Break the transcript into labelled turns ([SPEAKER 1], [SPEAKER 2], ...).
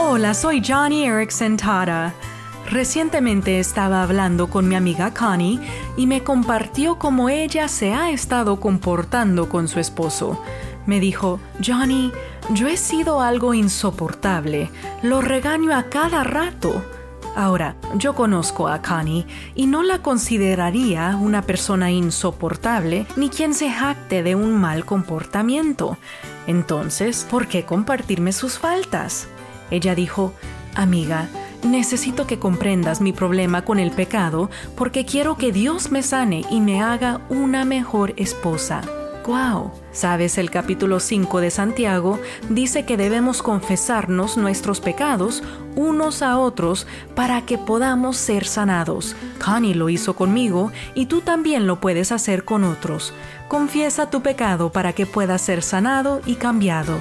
[SPEAKER 1] Hola, soy Johnny Erickson Tara. Recientemente estaba hablando con mi amiga Connie y me compartió cómo ella se ha estado comportando con su esposo. Me dijo, Johnny, yo he sido algo insoportable, lo regaño a cada rato. Ahora, yo conozco a Connie y no la consideraría una persona insoportable ni quien se jacte de un mal comportamiento. Entonces, ¿por qué compartirme sus faltas? Ella dijo, Amiga, necesito que comprendas mi problema con el pecado porque quiero que Dios me sane y me haga una mejor esposa. ¡Wow! Sabes, el capítulo 5 de Santiago dice que debemos confesarnos nuestros pecados unos a otros para que podamos ser sanados. Connie lo hizo conmigo y tú también lo puedes hacer con otros. Confiesa tu pecado para que puedas ser sanado y cambiado.